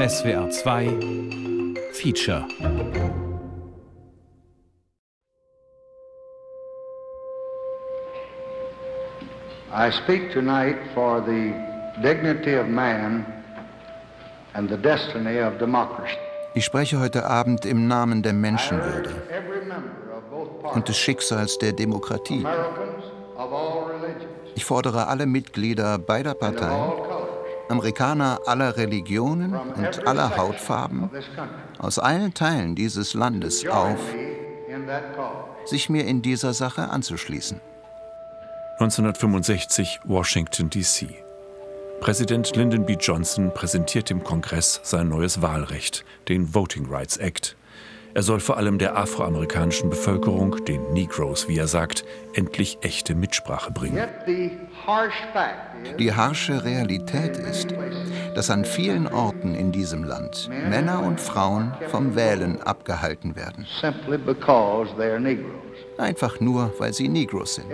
SWR 2 Feature I speak tonight for the dignity of man and the destiny of democracy. Ich spreche heute Abend im Namen der Menschenwürde und des Schicksals der Demokratie. Ich fordere alle Mitglieder beider Parteien, Amerikaner aller Religionen und aller Hautfarben aus allen Teilen dieses Landes auf, sich mir in dieser Sache anzuschließen. 1965 Washington, D.C. Präsident Lyndon B. Johnson präsentiert dem Kongress sein neues Wahlrecht, den Voting Rights Act. Er soll vor allem der afroamerikanischen Bevölkerung, den Negroes, wie er sagt, endlich echte Mitsprache bringen. Die harsche Realität ist, dass an vielen Orten in diesem Land Männer und Frauen vom Wählen abgehalten werden. Einfach nur, weil sie Negroes sind.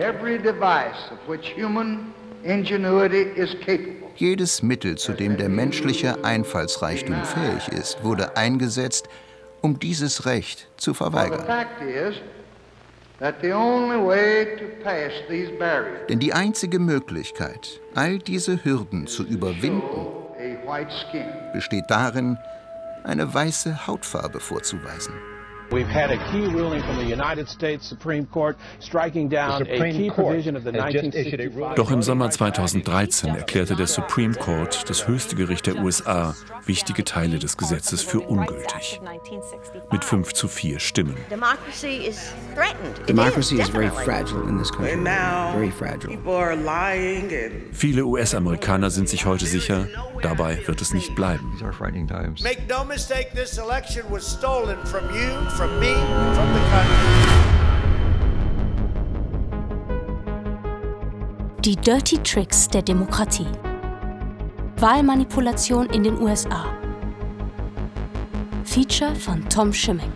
Jedes Mittel, zu dem der menschliche Einfallsreichtum fähig ist, wurde eingesetzt, um dieses Recht zu verweigern. Denn die einzige Möglichkeit, all diese Hürden zu überwinden, besteht darin, eine weiße Hautfarbe vorzuweisen. We've had a key ruling from the United States Supreme Court striking down a key provision of the 1965 Doch im Sommer 2013 erklärte der Supreme Court, das höchste Gericht der USA, wichtige Teile des Gesetzes für ungültig. Mit 5 zu 4 Stimmen. Democracy is threatened. Democracy is very fragile in this country. Very fragile. Viele US-Amerikaner sind sich heute sicher, dabei wird es nicht bleiben. Make no mistake, this election was stolen from you from me, from the country. Die Dirty Tricks der Demokratie. Wahlmanipulation in den USA. Feature von Tom Schimmick.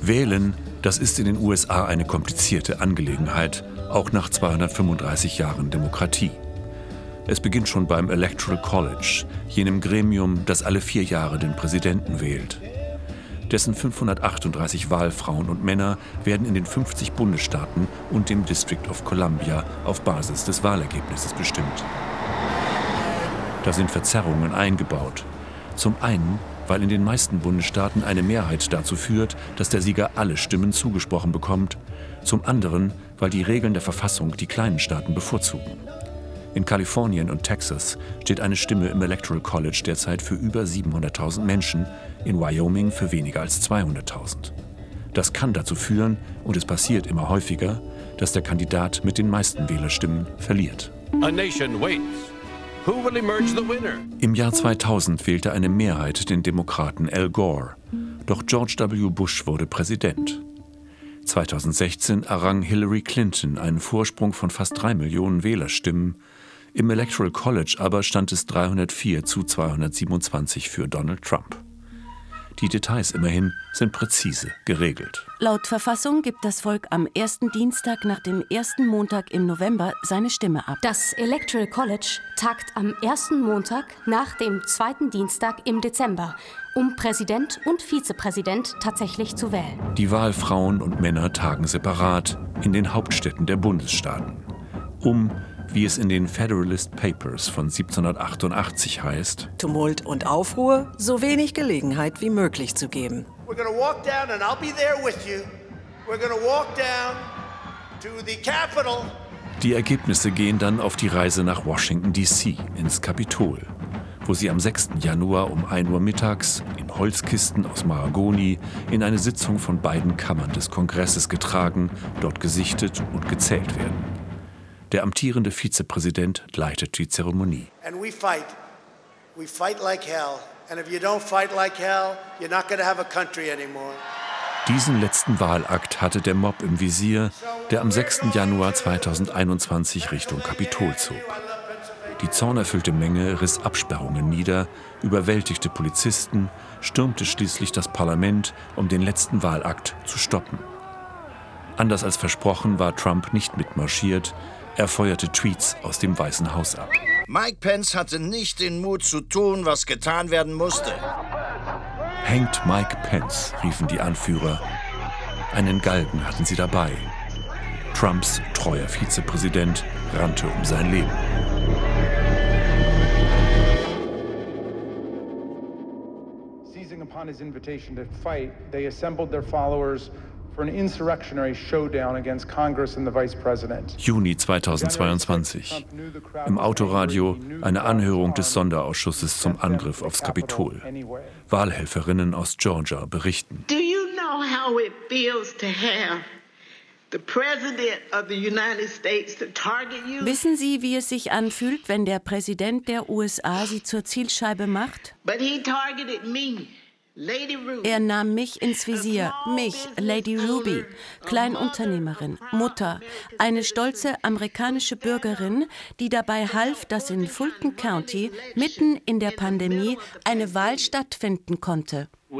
Wählen, das ist in den USA eine komplizierte Angelegenheit, auch nach 235 Jahren Demokratie. Es beginnt schon beim Electoral College, jenem Gremium, das alle vier Jahre den Präsidenten wählt. Dessen 538 Wahlfrauen und Männer werden in den 50 Bundesstaaten und dem District of Columbia auf Basis des Wahlergebnisses bestimmt. Da sind Verzerrungen eingebaut. Zum einen, weil in den meisten Bundesstaaten eine Mehrheit dazu führt, dass der Sieger alle Stimmen zugesprochen bekommt. Zum anderen, weil die Regeln der Verfassung die kleinen Staaten bevorzugen. In Kalifornien und Texas steht eine Stimme im Electoral College derzeit für über 700.000 Menschen, in Wyoming für weniger als 200.000. Das kann dazu führen, und es passiert immer häufiger, dass der Kandidat mit den meisten Wählerstimmen verliert. Im Jahr 2000 wählte eine Mehrheit den Demokraten Al Gore. Doch George W. Bush wurde Präsident. 2016 errang Hillary Clinton einen Vorsprung von fast drei Millionen Wählerstimmen im Electoral College aber stand es 304 zu 227 für Donald Trump. Die Details immerhin sind präzise geregelt. Laut Verfassung gibt das Volk am ersten Dienstag nach dem ersten Montag im November seine Stimme ab. Das Electoral College tagt am ersten Montag nach dem zweiten Dienstag im Dezember, um Präsident und Vizepräsident tatsächlich zu wählen. Die Wahlfrauen und Männer tagen separat in den Hauptstädten der Bundesstaaten, um wie es in den Federalist Papers von 1788 heißt. Tumult und Aufruhr so wenig Gelegenheit wie möglich zu geben. Die Ergebnisse gehen dann auf die Reise nach Washington, D.C., ins Kapitol, wo sie am 6. Januar um 1 Uhr mittags in Holzkisten aus Mahagoni in eine Sitzung von beiden Kammern des Kongresses getragen, dort gesichtet und gezählt werden. Der amtierende Vizepräsident leitet die Zeremonie. Diesen letzten Wahlakt hatte der Mob im Visier, der am 6. Januar 2021 Richtung Kapitol zog. Die zornerfüllte Menge riss Absperrungen nieder, überwältigte Polizisten, stürmte schließlich das Parlament, um den letzten Wahlakt zu stoppen. Anders als versprochen war Trump nicht mitmarschiert, er feuerte Tweets aus dem Weißen Haus ab. Mike Pence hatte nicht den Mut zu tun, was getan werden musste. Hängt Mike Pence, riefen die Anführer. Einen Galgen hatten sie dabei. Trumps treuer Vizepräsident rannte um sein Leben. Seizing upon his invitation to fight, they assembled their followers Juni 2022. Im Autoradio eine Anhörung des Sonderausschusses zum Angriff aufs Kapitol. Wahlhelferinnen aus Georgia berichten. Do you know how it feels to have Wissen Sie, wie es sich anfühlt, wenn der Präsident der USA Sie zur Zielscheibe macht? Er nahm mich ins Visier, mich, Lady Ruby, Kleinunternehmerin, Mutter, eine stolze amerikanische Bürgerin, die dabei half, dass in Fulton County mitten in der Pandemie eine Wahl stattfinden konnte. Uh,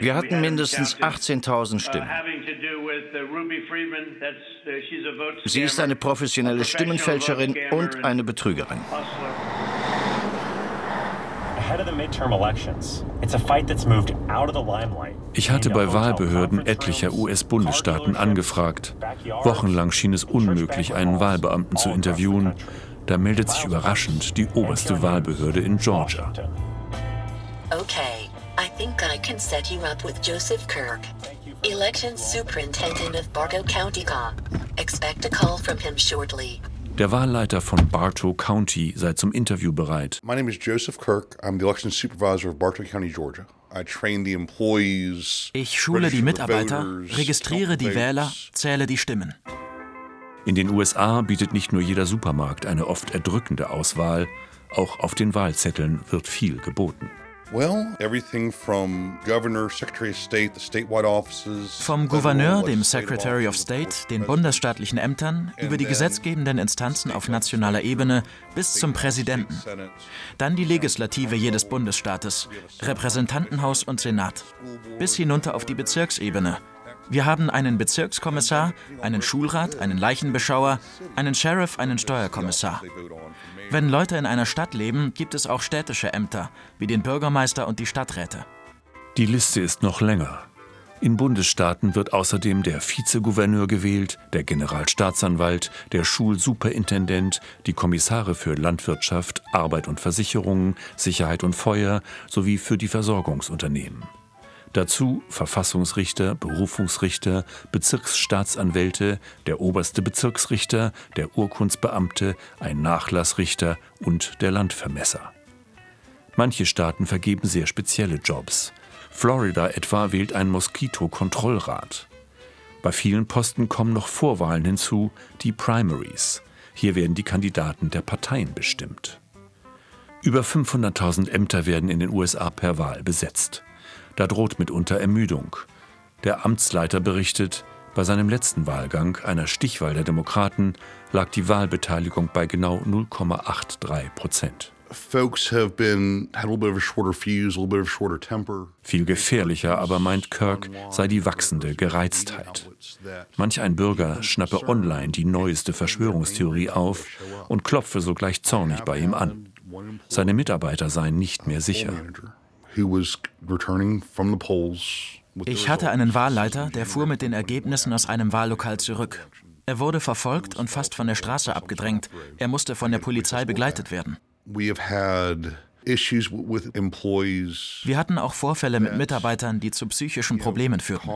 Wir hatten mindestens 18.000 uh, Stimmen. Uh, Sie ist eine professionelle Stimmenfälscherin und eine Betrügerin. Ich hatte bei Wahlbehörden etlicher US-Bundesstaaten angefragt. Wochenlang schien es unmöglich, einen Wahlbeamten zu interviewen. Da meldet sich überraschend die oberste Wahlbehörde in Georgia. Okay, I think I can set you up with Joseph Kirk, Elections Superintendent of Bartow County. Expect a call from him shortly. Der Wahlleiter von Bartow County sei zum Interview bereit. My name is Joseph Kirk. I'm the election supervisor of Bartow County, Georgia. Ich schule die Mitarbeiter, registriere die Wähler, zähle die Stimmen. In den USA bietet nicht nur jeder Supermarkt eine oft erdrückende Auswahl, auch auf den Wahlzetteln wird viel geboten. Vom Gouverneur, dem Secretary of State, den bundesstaatlichen Ämtern, über die gesetzgebenden Instanzen auf nationaler Ebene bis zum Präsidenten. Dann die Legislative jedes Bundesstaates, Repräsentantenhaus und Senat. Bis hinunter auf die Bezirksebene, wir haben einen Bezirkskommissar, einen Schulrat, einen Leichenbeschauer, einen Sheriff, einen Steuerkommissar. Wenn Leute in einer Stadt leben, gibt es auch städtische Ämter, wie den Bürgermeister und die Stadträte. Die Liste ist noch länger. In Bundesstaaten wird außerdem der Vizegouverneur gewählt, der Generalstaatsanwalt, der Schulsuperintendent, die Kommissare für Landwirtschaft, Arbeit und Versicherungen, Sicherheit und Feuer sowie für die Versorgungsunternehmen. Dazu Verfassungsrichter, Berufungsrichter, Bezirksstaatsanwälte, der oberste Bezirksrichter, der Urkundsbeamte, ein Nachlassrichter und der Landvermesser. Manche Staaten vergeben sehr spezielle Jobs. Florida etwa wählt ein Moskito-Kontrollrat. Bei vielen Posten kommen noch Vorwahlen hinzu, die Primaries. Hier werden die Kandidaten der Parteien bestimmt. Über 500.000 Ämter werden in den USA per Wahl besetzt. Da droht mitunter Ermüdung. Der Amtsleiter berichtet, bei seinem letzten Wahlgang, einer Stichwahl der Demokraten, lag die Wahlbeteiligung bei genau 0,83 Prozent. Viel gefährlicher aber meint Kirk sei die wachsende Gereiztheit. Manch ein Bürger schnappe online die neueste Verschwörungstheorie auf und klopfe sogleich zornig bei ihm an. Seine Mitarbeiter seien nicht mehr sicher. Ich hatte einen Wahlleiter, der fuhr mit den Ergebnissen aus einem Wahllokal zurück. Er wurde verfolgt und fast von der Straße abgedrängt. Er musste von der Polizei begleitet werden. Wir hatten auch Vorfälle mit Mitarbeitern, die zu psychischen Problemen führten.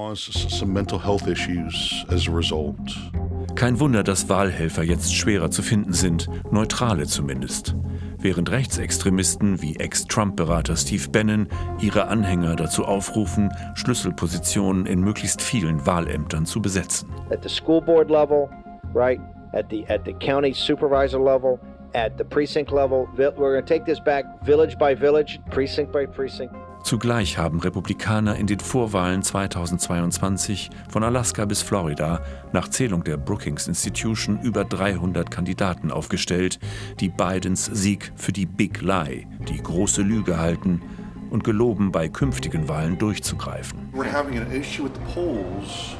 Kein Wunder, dass Wahlhelfer jetzt schwerer zu finden sind, neutrale zumindest während Rechtsextremisten wie Ex-Trump-Berater Steve Bannon ihre Anhänger dazu aufrufen, Schlüsselpositionen in möglichst vielen Wahlämtern zu besetzen. At the school board level, right? At the at the county supervisor level, at the precinct level, we're going to take this back village by village, precinct by precinct. Zugleich haben Republikaner in den Vorwahlen 2022 von Alaska bis Florida nach Zählung der Brookings Institution über 300 Kandidaten aufgestellt, die Bidens Sieg für die Big Lie, die große Lüge halten und geloben, bei künftigen Wahlen durchzugreifen. We're having an issue with the polls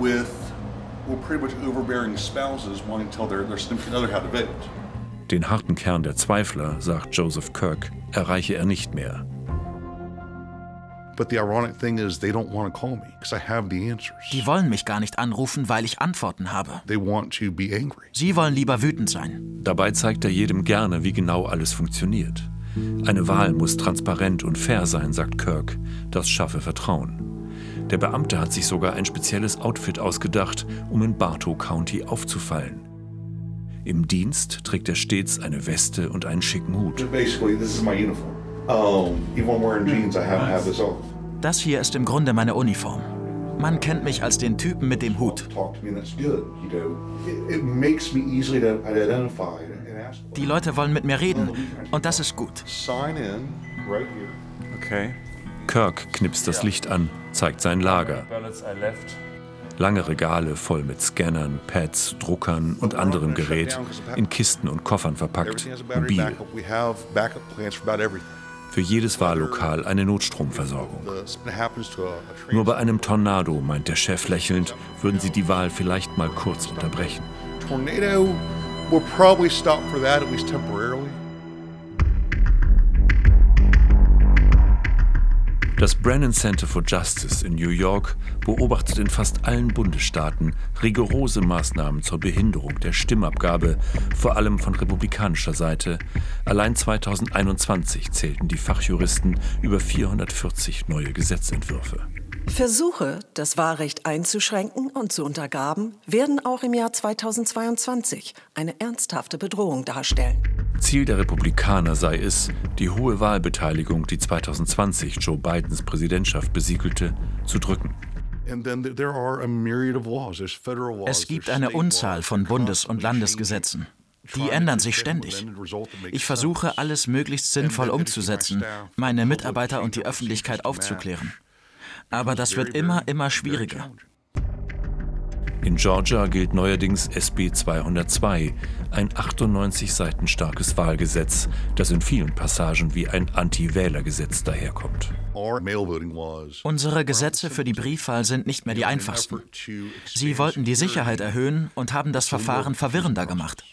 with Den harten Kern der Zweifler, sagt Joseph Kirk, erreiche er nicht mehr. Die wollen mich gar nicht anrufen, weil ich Antworten habe. Sie wollen lieber wütend sein. Dabei zeigt er jedem gerne, wie genau alles funktioniert. Eine Wahl muss transparent und fair sein, sagt Kirk. Das schaffe Vertrauen. Der Beamte hat sich sogar ein spezielles Outfit ausgedacht, um in Bartow County aufzufallen. Im Dienst trägt er stets eine Weste und einen schicken Hut. Das hier ist im Grunde meine Uniform. Man kennt mich als den Typen mit dem Hut. Die Leute wollen mit mir reden und das ist gut. Okay. Kirk knipst das Licht an, zeigt sein Lager. Lange Regale voll mit Scannern, Pads, Druckern und anderem Gerät, in Kisten und Koffern verpackt, mobil. Für jedes Wahllokal eine Notstromversorgung. Nur bei einem Tornado, meint der Chef lächelnd, würden sie die Wahl vielleicht mal kurz unterbrechen. Tornado will probably stop for that, at least temporarily. Das Brennan Center for Justice in New York beobachtet in fast allen Bundesstaaten rigorose Maßnahmen zur Behinderung der Stimmabgabe, vor allem von republikanischer Seite. Allein 2021 zählten die Fachjuristen über 440 neue Gesetzentwürfe. Versuche, das Wahlrecht einzuschränken und zu untergraben, werden auch im Jahr 2022 eine ernsthafte Bedrohung darstellen. Ziel der Republikaner sei es, die hohe Wahlbeteiligung, die 2020 Joe Bidens Präsidentschaft besiegelte, zu drücken. Es gibt eine Unzahl von Bundes- und Landesgesetzen. Die ändern sich ständig. Ich versuche, alles möglichst sinnvoll umzusetzen, meine Mitarbeiter und die Öffentlichkeit aufzuklären. Aber das wird immer, immer schwieriger. In Georgia gilt neuerdings SB 202, ein 98 Seiten starkes Wahlgesetz, das in vielen Passagen wie ein Anti-Wähler-Gesetz daherkommt. Unsere Gesetze für die Briefwahl sind nicht mehr die einfachsten. Sie wollten die Sicherheit erhöhen und haben das Verfahren verwirrender gemacht.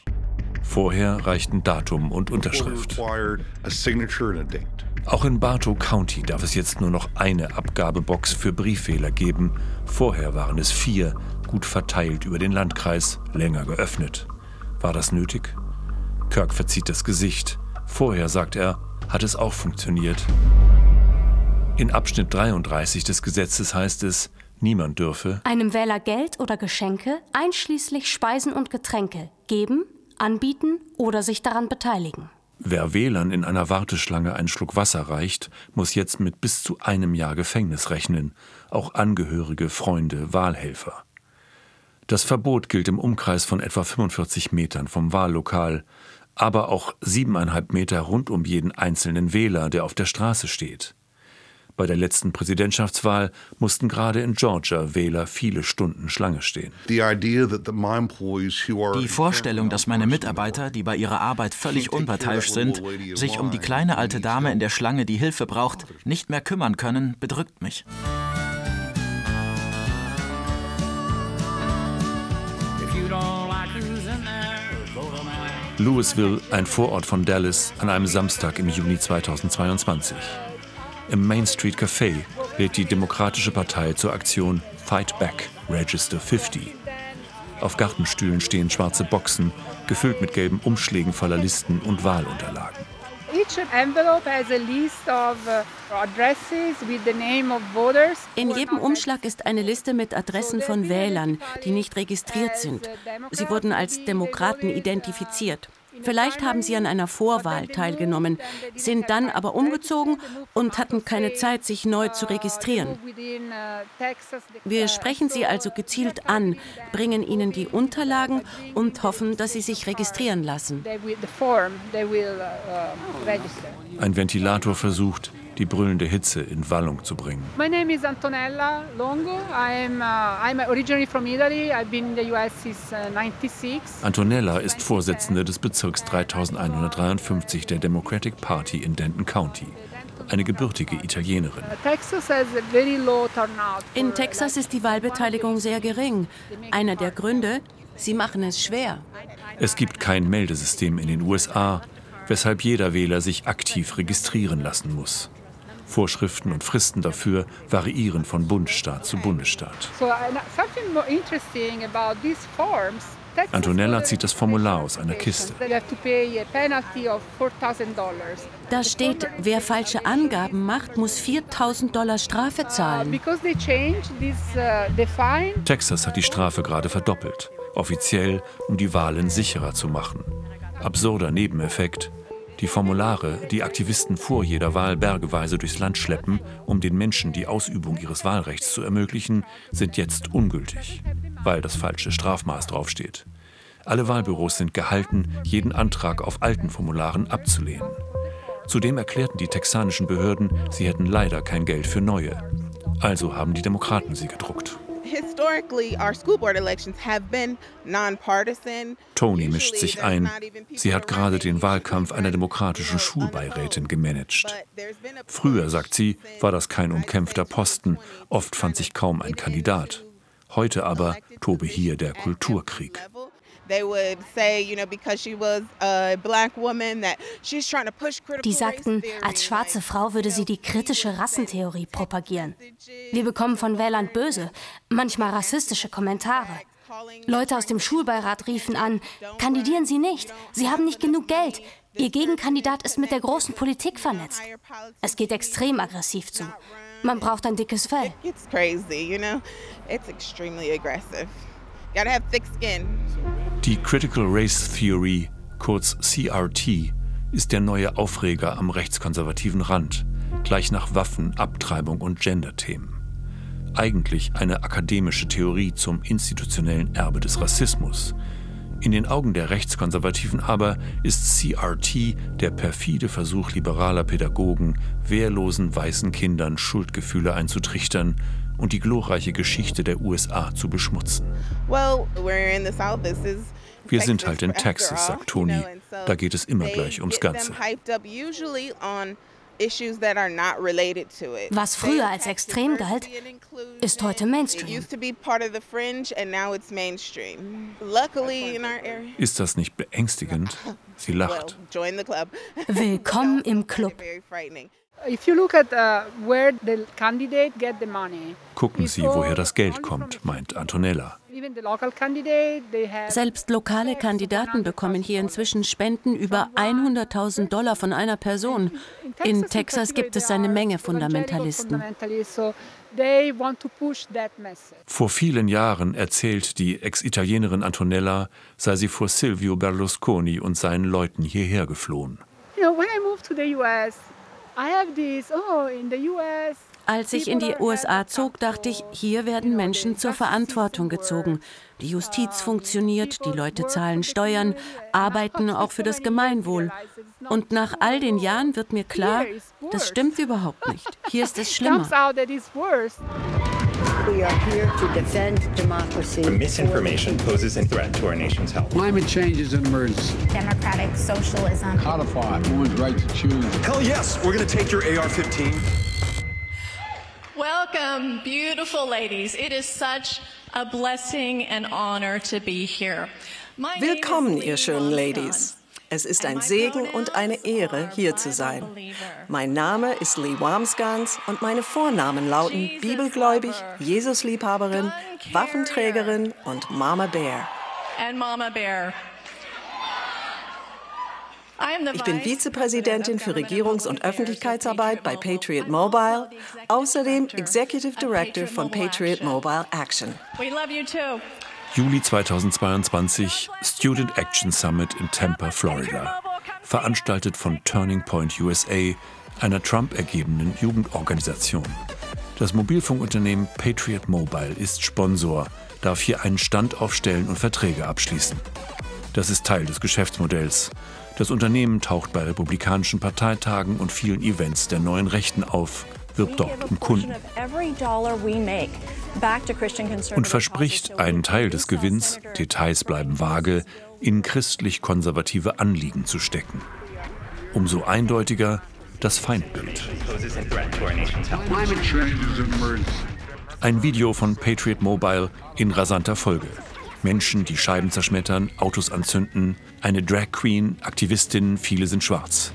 Vorher reichten Datum und Unterschrift. Auch in Bartow County darf es jetzt nur noch eine Abgabebox für Briefwähler geben. Vorher waren es vier, gut verteilt über den Landkreis, länger geöffnet. War das nötig? Kirk verzieht das Gesicht. Vorher, sagt er, hat es auch funktioniert. In Abschnitt 33 des Gesetzes heißt es, niemand dürfe einem Wähler Geld oder Geschenke, einschließlich Speisen und Getränke, geben, anbieten oder sich daran beteiligen. Wer Wählern in einer Warteschlange einen Schluck Wasser reicht, muss jetzt mit bis zu einem Jahr Gefängnis rechnen, auch Angehörige, Freunde, Wahlhelfer. Das Verbot gilt im Umkreis von etwa 45 Metern vom Wahllokal, aber auch siebeneinhalb Meter rund um jeden einzelnen Wähler, der auf der Straße steht. Bei der letzten Präsidentschaftswahl mussten gerade in Georgia Wähler viele Stunden Schlange stehen. Die Vorstellung, dass meine Mitarbeiter, die bei ihrer Arbeit völlig unparteiisch sind, sich um die kleine alte Dame in der Schlange, die Hilfe braucht, nicht mehr kümmern können, bedrückt mich. Louisville, ein Vorort von Dallas, an einem Samstag im Juni 2022. Im Main Street Café lädt die Demokratische Partei zur Aktion Fight Back, Register 50. Auf Gartenstühlen stehen schwarze Boxen, gefüllt mit gelben Umschlägen voller Listen und Wahlunterlagen. In jedem Umschlag ist eine Liste mit Adressen von Wählern, die nicht registriert sind. Sie wurden als Demokraten identifiziert. Vielleicht haben sie an einer Vorwahl teilgenommen, sind dann aber umgezogen und hatten keine Zeit, sich neu zu registrieren. Wir sprechen sie also gezielt an, bringen ihnen die Unterlagen und hoffen, dass sie sich registrieren lassen. Ein Ventilator versucht, die brüllende Hitze in Wallung zu bringen. My name is Antonella Longo. I'm, uh, I'm originally from Italy. I've been in the US since uh, 96. Antonella ist Vorsitzende des Bezirks 3153 der Democratic Party in Denton County. eine gebürtige Italienerin. In Texas ist die Wahlbeteiligung sehr gering. Einer der Gründe, sie machen es schwer. Es gibt kein Meldesystem in den USA, weshalb jeder Wähler sich aktiv registrieren lassen muss. Vorschriften und Fristen dafür variieren von Bundesstaat zu Bundesstaat. Antonella zieht das Formular aus einer Kiste. Da steht, wer falsche Angaben macht, muss 4000 Dollar Strafe zahlen. Uh, Texas hat die Strafe gerade verdoppelt, offiziell, um die Wahlen sicherer zu machen. Absurder Nebeneffekt. Die Formulare, die Aktivisten vor jeder Wahl bergeweise durchs Land schleppen, um den Menschen die Ausübung ihres Wahlrechts zu ermöglichen, sind jetzt ungültig weil das falsche Strafmaß draufsteht. Alle Wahlbüros sind gehalten, jeden Antrag auf alten Formularen abzulehnen. Zudem erklärten die texanischen Behörden, sie hätten leider kein Geld für neue. Also haben die Demokraten sie gedruckt. Tony mischt sich ein. Sie hat gerade den Wahlkampf einer demokratischen Schulbeirätin gemanagt. Früher, sagt sie, war das kein umkämpfter Posten. Oft fand sich kaum ein Kandidat. Heute aber tobe hier der Kulturkrieg. Die sagten, als schwarze Frau würde sie die kritische Rassentheorie propagieren. Wir bekommen von Wählern böse, manchmal rassistische Kommentare. Leute aus dem Schulbeirat riefen an, kandidieren Sie nicht, Sie haben nicht genug Geld. Ihr Gegenkandidat ist mit der großen Politik vernetzt. Es geht extrem aggressiv zu. Man braucht ein dickes Fell. It's crazy, you know? It's extremely aggressive. Gotta have thick skin. Die Critical Race Theory, kurz CRT, ist der neue Aufreger am rechtskonservativen Rand, gleich nach Waffen, Abtreibung und Gender-Themen. Eigentlich eine akademische Theorie zum institutionellen Erbe des Rassismus, in den Augen der Rechtskonservativen aber ist CRT der perfide Versuch liberaler Pädagogen, wehrlosen weißen Kindern Schuldgefühle einzutrichtern und die glorreiche Geschichte der USA zu beschmutzen. Wir sind halt in Texas, sagt Tony. Da geht es immer gleich ums Ganze. Was früher als extrem galt, ist heute Mainstream. Ist das nicht beängstigend? Sie lacht. Willkommen im Club. Gucken Sie, woher das Geld kommt, meint Antonella. Selbst lokale Kandidaten bekommen hier inzwischen Spenden über 100.000 Dollar von einer Person. In Texas gibt es eine Menge Fundamentalisten. Vor vielen Jahren erzählt die Ex-Italienerin Antonella, sei sie vor Silvio Berlusconi und seinen Leuten hierher geflohen. You know, when I moved to the US, als ich in die USA zog, dachte ich, hier werden Menschen zur Verantwortung gezogen. Die Justiz funktioniert, die Leute zahlen Steuern, arbeiten auch für das Gemeinwohl. Und nach all den Jahren wird mir klar, das stimmt überhaupt nicht. Hier ist es schlimmer. We are here to defend democracy. Misinformation poses a threat to our nation's health. Climate change is an emergency. Democratic socialism. Codify women's right to choose. Hell yes, we're going to take your AR 15. Welcome, beautiful ladies. It is such a blessing and honor to be here. Willkommen, ihr schönen Ladies. Es ist ein Segen und eine Ehre, hier zu sein. Mein Name ist Lee Wamsgans und meine Vornamen lauten Bibelgläubig, Jesusliebhaberin, Waffenträgerin und Mama Bear. Ich bin Vizepräsidentin für Regierungs- und Öffentlichkeitsarbeit bei Patriot Mobile, außerdem Executive Director von Patriot Mobile Action. Juli 2022 Student Action Summit in Tampa, Florida, veranstaltet von Turning Point USA, einer Trump-ergebenen Jugendorganisation. Das Mobilfunkunternehmen Patriot Mobile ist Sponsor, darf hier einen Stand aufstellen und Verträge abschließen. Das ist Teil des Geschäftsmodells. Das Unternehmen taucht bei republikanischen Parteitagen und vielen Events der neuen Rechten auf, wirbt dort um Kunden und verspricht, einen Teil des Gewinns, Details bleiben vage, in christlich-konservative Anliegen zu stecken. Umso eindeutiger, das Feindbild. Ein Video von Patriot Mobile in rasanter Folge. Menschen, die Scheiben zerschmettern, Autos anzünden, eine Drag Queen, Aktivistinnen, viele sind schwarz.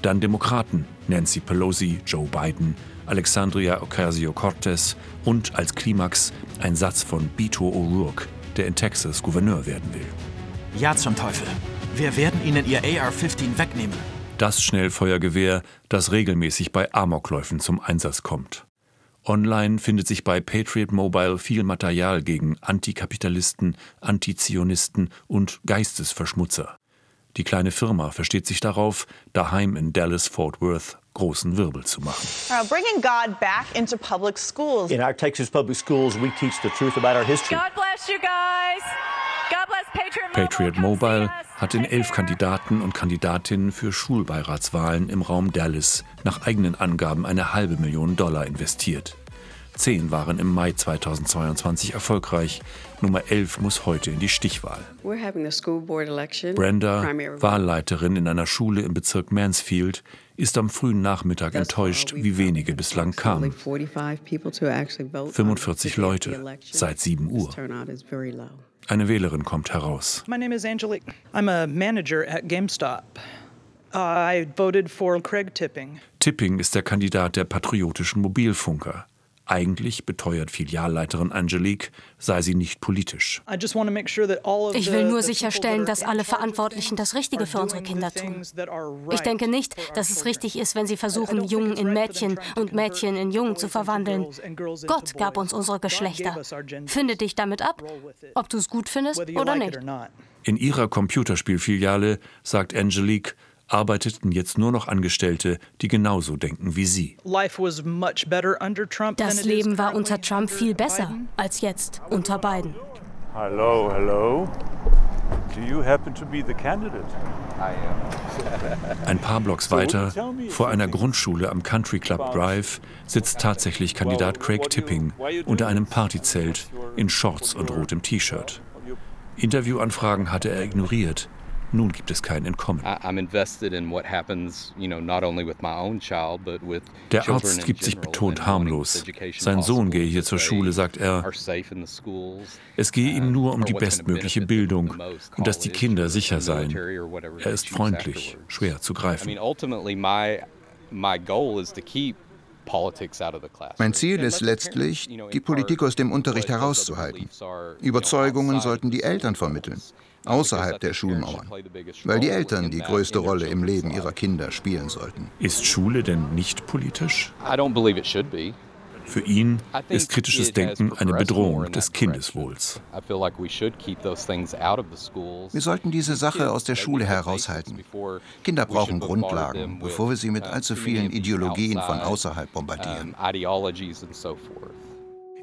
Dann Demokraten, Nancy Pelosi, Joe Biden, Alexandria Ocasio-Cortez und als Klimax ein Satz von Beto O'Rourke, der in Texas Gouverneur werden will. Ja zum Teufel. Wir werden Ihnen Ihr AR-15 wegnehmen. Das Schnellfeuergewehr, das regelmäßig bei Amokläufen zum Einsatz kommt. Online findet sich bei Patriot Mobile viel Material gegen Antikapitalisten, Antizionisten und Geistesverschmutzer. Die kleine Firma versteht sich darauf, daheim in Dallas Fort Worth großen Wirbel zu machen. Uh, bringing God back into public schools. In our Texas public schools, we teach the truth about our history. God bless you guys. God bless Patriot Mobile. Patriot Mobile hat in elf Kandidaten und Kandidatinnen für Schulbeiratswahlen im Raum Dallas nach eigenen Angaben eine halbe Million Dollar investiert. Zehn waren im Mai 2022 erfolgreich. Nummer 11 muss heute in die Stichwahl. Brenda, Wahlleiterin in einer Schule im Bezirk Mansfield, ist am frühen Nachmittag enttäuscht, wie wenige bislang kamen. 45 Leute seit 7 Uhr. Eine Wählerin kommt heraus. My name is Angelique. I'm a manager at GameStop. I voted for Craig Tipping. Tipping ist der Kandidat der patriotischen Mobilfunker. Eigentlich beteuert Filialleiterin Angelique, sei sie nicht politisch. Ich will nur sicherstellen, dass alle Verantwortlichen das Richtige für unsere Kinder tun. Ich denke nicht, dass es richtig ist, wenn sie versuchen, Jungen in Mädchen und Mädchen in Jungen zu verwandeln. Gott gab uns unsere Geschlechter. Finde dich damit ab, ob du es gut findest oder nicht. In ihrer Computerspielfiliale sagt Angelique, arbeiteten jetzt nur noch Angestellte, die genauso denken wie sie. Das Leben war unter Trump viel besser als jetzt unter Biden. Hello, hello. Do you happen to be the candidate? Ein paar Blocks weiter, vor einer Grundschule am Country Club Drive, sitzt tatsächlich Kandidat Craig Tipping unter einem Partyzelt in Shorts und rotem T-Shirt. Interviewanfragen hatte er ignoriert, nun gibt es kein Entkommen. Der Arzt gibt sich betont harmlos. Sein Sohn gehe hier zur Schule, sagt er. Es gehe ihm nur um die bestmögliche Bildung und dass die Kinder sicher seien. Er ist freundlich, schwer zu greifen. Mein Ziel ist letztlich, die Politik aus dem Unterricht herauszuhalten. Überzeugungen sollten die Eltern vermitteln außerhalb der Schulmauern, weil die Eltern die größte Rolle im Leben ihrer Kinder spielen sollten. Ist Schule denn nicht politisch? Für ihn ist kritisches Denken eine Bedrohung des Kindeswohls. Wir sollten diese Sache aus der Schule heraushalten. Kinder brauchen Grundlagen, bevor wir sie mit allzu vielen Ideologien von außerhalb bombardieren.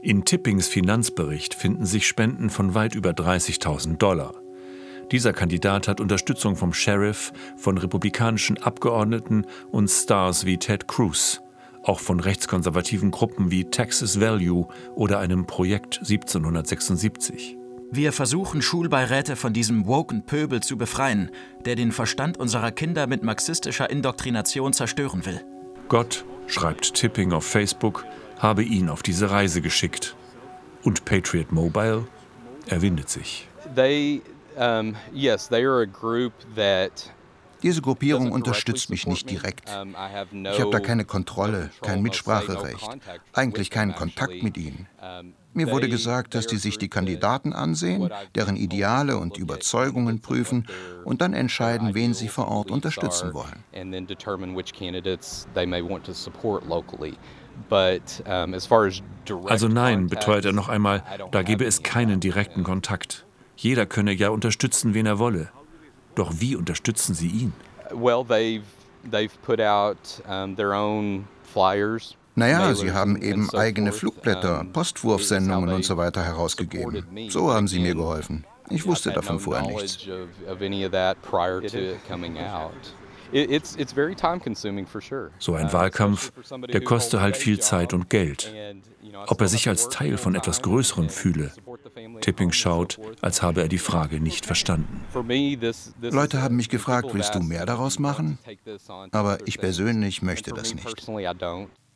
In Tippings Finanzbericht finden sich Spenden von weit über 30.000 Dollar. Dieser Kandidat hat Unterstützung vom Sheriff, von republikanischen Abgeordneten und Stars wie Ted Cruz, auch von rechtskonservativen Gruppen wie Texas Value oder einem Projekt 1776. Wir versuchen, Schulbeiräte von diesem woken Pöbel zu befreien, der den Verstand unserer Kinder mit marxistischer Indoktrination zerstören will. Gott, schreibt Tipping auf Facebook, habe ihn auf diese Reise geschickt. Und Patriot Mobile? Er windet sich. They diese Gruppierung unterstützt mich nicht direkt. Ich habe da keine Kontrolle, kein Mitspracherecht, eigentlich keinen Kontakt mit ihnen. Mir wurde gesagt, dass die sich die Kandidaten ansehen, deren Ideale und Überzeugungen prüfen und dann entscheiden, wen sie vor Ort unterstützen wollen. Also nein, beteuert er noch einmal, da gebe es keinen direkten Kontakt. Jeder könne ja unterstützen, wen er wolle. Doch wie unterstützen Sie ihn? Well, they've, they've put out um, their own flyers. Naja, sie haben eben eigene Flugblätter, Postwurfsendungen und so weiter herausgegeben. So haben sie mir geholfen. Ich wusste davon vorher nichts. So ein Wahlkampf, der koste halt viel Zeit und Geld. Ob er sich als Teil von etwas Größerem fühle. Tipping schaut, als habe er die Frage nicht verstanden. Leute haben mich gefragt, willst du mehr daraus machen? Aber ich persönlich möchte das nicht.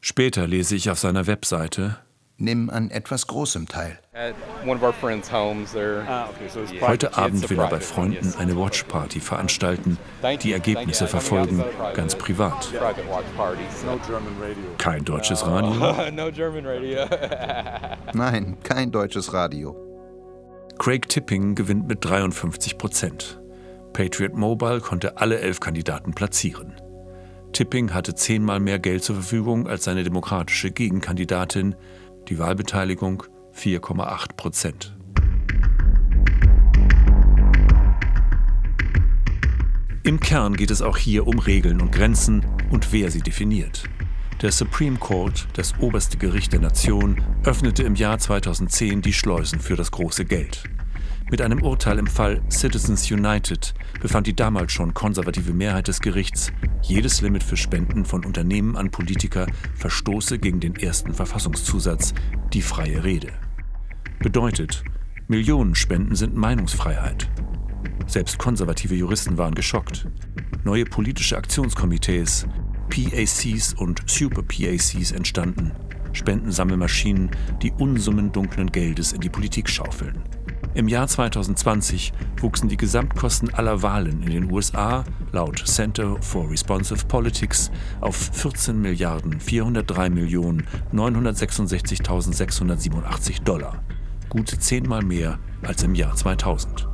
Später lese ich auf seiner Webseite, Nimm an etwas Großem teil. Heute Abend will er bei Freunden eine Watchparty veranstalten, die Ergebnisse verfolgen, ganz privat. Kein deutsches Radio? Nein, kein deutsches Radio. Craig Tipping gewinnt mit 53 Prozent. Patriot Mobile konnte alle elf Kandidaten platzieren. Tipping hatte zehnmal mehr Geld zur Verfügung als seine demokratische Gegenkandidatin, die Wahlbeteiligung 4,8 Prozent. Im Kern geht es auch hier um Regeln und Grenzen und wer sie definiert. Der Supreme Court, das oberste Gericht der Nation, öffnete im Jahr 2010 die Schleusen für das große Geld. Mit einem Urteil im Fall Citizens United befand die damals schon konservative Mehrheit des Gerichts, jedes Limit für Spenden von Unternehmen an Politiker verstoße gegen den ersten Verfassungszusatz, die freie Rede. Bedeutet, Millionenspenden sind Meinungsfreiheit. Selbst konservative Juristen waren geschockt. Neue politische Aktionskomitees, PACs und Super PACs entstanden. Spendensammelmaschinen, die Unsummen dunklen Geldes in die Politik schaufeln. Im Jahr 2020 wuchsen die Gesamtkosten aller Wahlen in den USA laut Center for Responsive Politics auf 14 Milliarden 403 Millionen 966.687 Dollar. Gut zehnmal mehr als im Jahr 2000.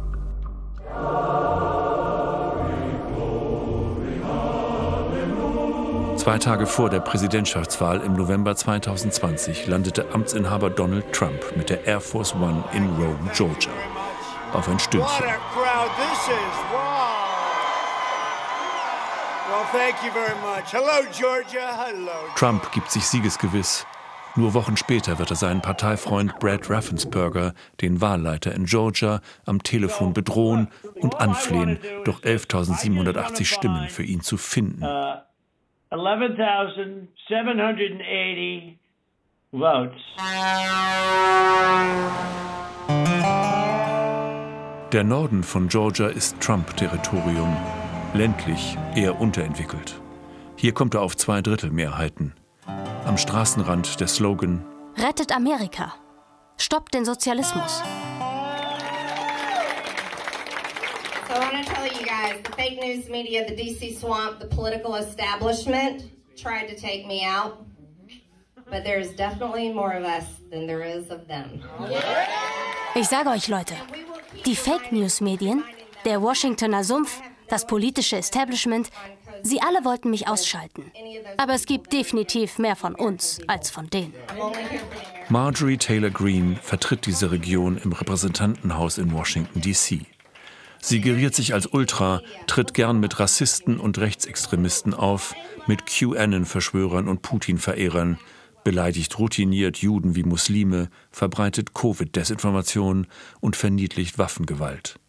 Zwei Tage vor der Präsidentschaftswahl im November 2020 landete Amtsinhaber Donald Trump mit der Air Force One in Rome, Georgia. Auf ein Stündchen. Trump gibt sich siegesgewiss. Nur Wochen später wird er seinen Parteifreund Brad Raffensperger, den Wahlleiter in Georgia, am Telefon bedrohen und anflehen, doch 11.780 Stimmen für ihn zu finden. 11,780 votes. Der Norden von Georgia ist Trump-Territorium, ländlich, eher unterentwickelt. Hier kommt er auf zwei Drittel Mehrheiten. Am Straßenrand der Slogan Rettet Amerika. Stoppt den Sozialismus. So I want to tell you guys, the fake news media, the DC swamp, the political establishment tried to take me out. But there's definitely more of us than there is of them. Ich sage euch Leute, die Fake News Medien, der Washingtoner Sumpf, das politische Establishment, sie alle wollten mich ausschalten. Aber es gibt definitiv mehr von uns als von denen. Marjorie Taylor Greene vertritt diese Region im Repräsentantenhaus in Washington, D.C. Sie geriert sich als Ultra, tritt gern mit Rassisten und Rechtsextremisten auf, mit QAnon-Verschwörern und Putin-Verehrern, beleidigt routiniert Juden wie Muslime, verbreitet Covid-Desinformation und verniedlicht Waffengewalt.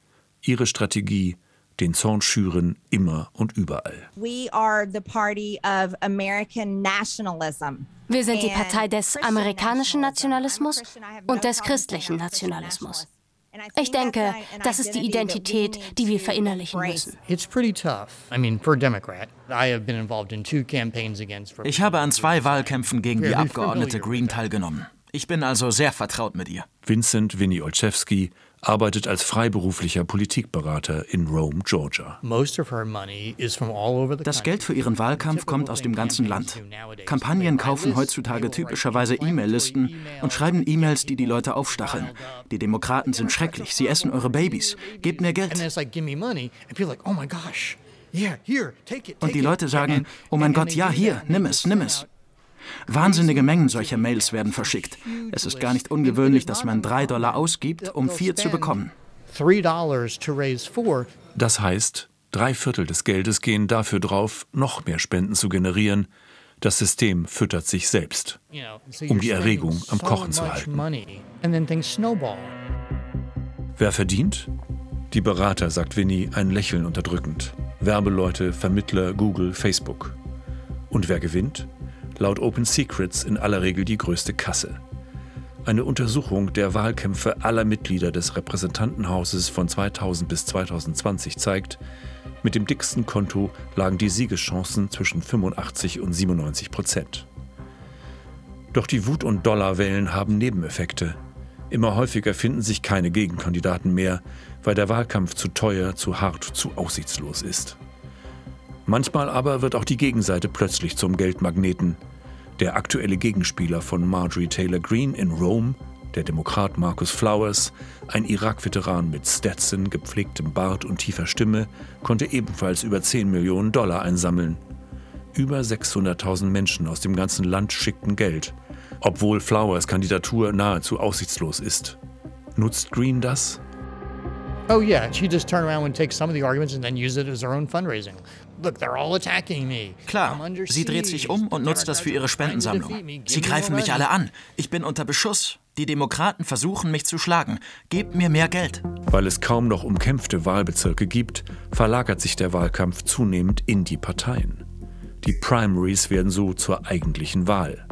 Ihre Strategie den Zorn schüren immer und überall. We are the party of American nationalism. Wir sind die Partei des amerikanischen Nationalismus und des christlichen Nationalismus. Ich denke, das ist die Identität, die wir verinnerlichen müssen. Ich habe an zwei Wahlkämpfen gegen die Abgeordnete Green teilgenommen. Ich bin also sehr vertraut mit ihr. Vincent Winnie Olszewski arbeitet als freiberuflicher Politikberater in Rome, Georgia. Das Geld für ihren Wahlkampf kommt aus dem ganzen Land. Kampagnen kaufen heutzutage typischerweise E-Mail-Listen und schreiben E-Mails, die die Leute aufstacheln. Die Demokraten sind schrecklich, sie essen eure Babys. Gebt mir Geld. Und die Leute sagen, oh mein Gott, ja, hier, nimm es, nimm es. Wahnsinnige Mengen solcher Mails werden verschickt. Es ist gar nicht ungewöhnlich, dass man drei Dollar ausgibt, um vier zu bekommen. Das heißt, drei Viertel des Geldes gehen dafür drauf, noch mehr Spenden zu generieren. Das System füttert sich selbst, um die Erregung am Kochen zu halten. Wer verdient? Die Berater, sagt Winnie, ein Lächeln unterdrückend. Werbeleute, Vermittler, Google, Facebook. Und wer gewinnt? Laut Open Secrets in aller Regel die größte Kasse. Eine Untersuchung der Wahlkämpfe aller Mitglieder des Repräsentantenhauses von 2000 bis 2020 zeigt, mit dem dicksten Konto lagen die Siegeschancen zwischen 85 und 97 Prozent. Doch die Wut- und Dollarwellen haben Nebeneffekte. Immer häufiger finden sich keine Gegenkandidaten mehr, weil der Wahlkampf zu teuer, zu hart, zu aussichtslos ist. Manchmal aber wird auch die Gegenseite plötzlich zum Geldmagneten. Der aktuelle Gegenspieler von Marjorie Taylor Greene in Rome, der Demokrat Marcus Flowers, ein Irak-Veteran mit Stetson, gepflegtem Bart und tiefer Stimme, konnte ebenfalls über 10 Millionen Dollar einsammeln. Über 600.000 Menschen aus dem ganzen Land schickten Geld, obwohl Flowers Kandidatur nahezu aussichtslos ist. Nutzt Green das? Oh yeah, she just turn around and take some of the arguments and then use it as her own fundraising. Look, they're all attacking me. Klar, sie dreht sich um und nutzt das für ihre Spendensammlung. Sie greifen mich alle an. Ich bin unter Beschuss. Die Demokraten versuchen mich zu schlagen. Gebt mir mehr Geld. Weil es kaum noch umkämpfte Wahlbezirke gibt, verlagert sich der Wahlkampf zunehmend in die Parteien. Die Primaries werden so zur eigentlichen Wahl.